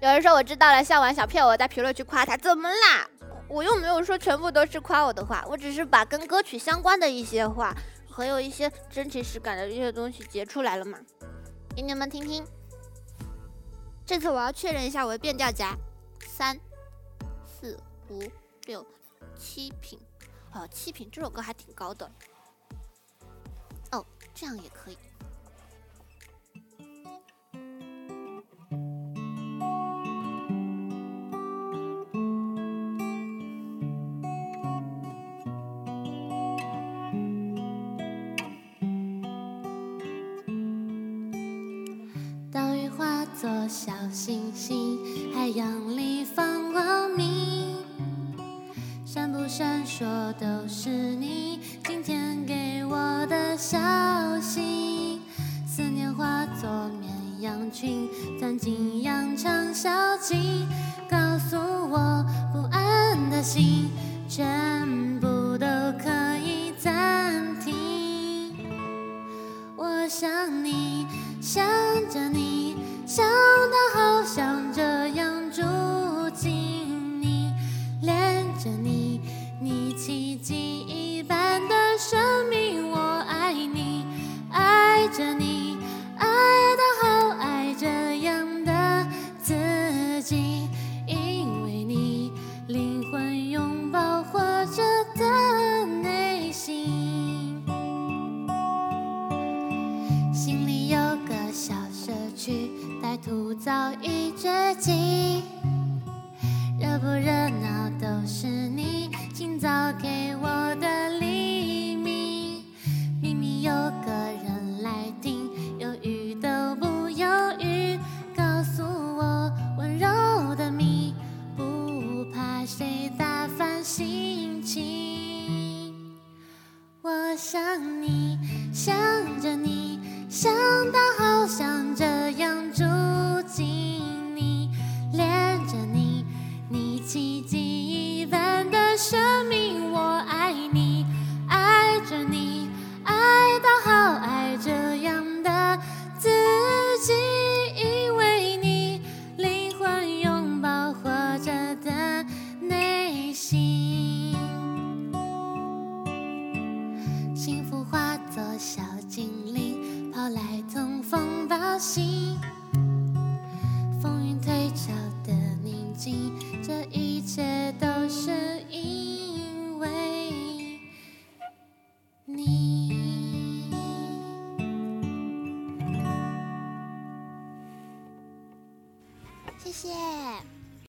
有人说我知道了，笑完想骗我在评论区夸他，怎么啦？我又没有说全部都是夸我的话，我只是把跟歌曲相关的一些话，和有一些真情实感的这些东西截出来了嘛，给你们听听。这次我要确认一下我的变调夹，三、四、五、六、七品，哦，七品这首歌还挺高的，哦，这样也可以。化作小星星，海洋里放光明，闪不闪烁都是你今天给我的消息。思念化作绵羊群，钻进羊肠小径，告诉我不安的心，全部都可以暂停。我想你，想着你。想到好想这样住进你，恋着你，你奇迹一般的生命，我爱你，爱着你，爱到好爱这样的自己，因为你灵魂拥抱活着的内心，心里有个小社区。歹徒早已绝迹，热不热闹都是你今早给我的黎明。明明有个人来听，犹豫都不犹豫，告诉我温柔的谜，不怕谁打翻心情。我想你，想心，幸福化作小精灵，跑来通风报信。风云退潮的宁静，这一切都是因为你。谢谢。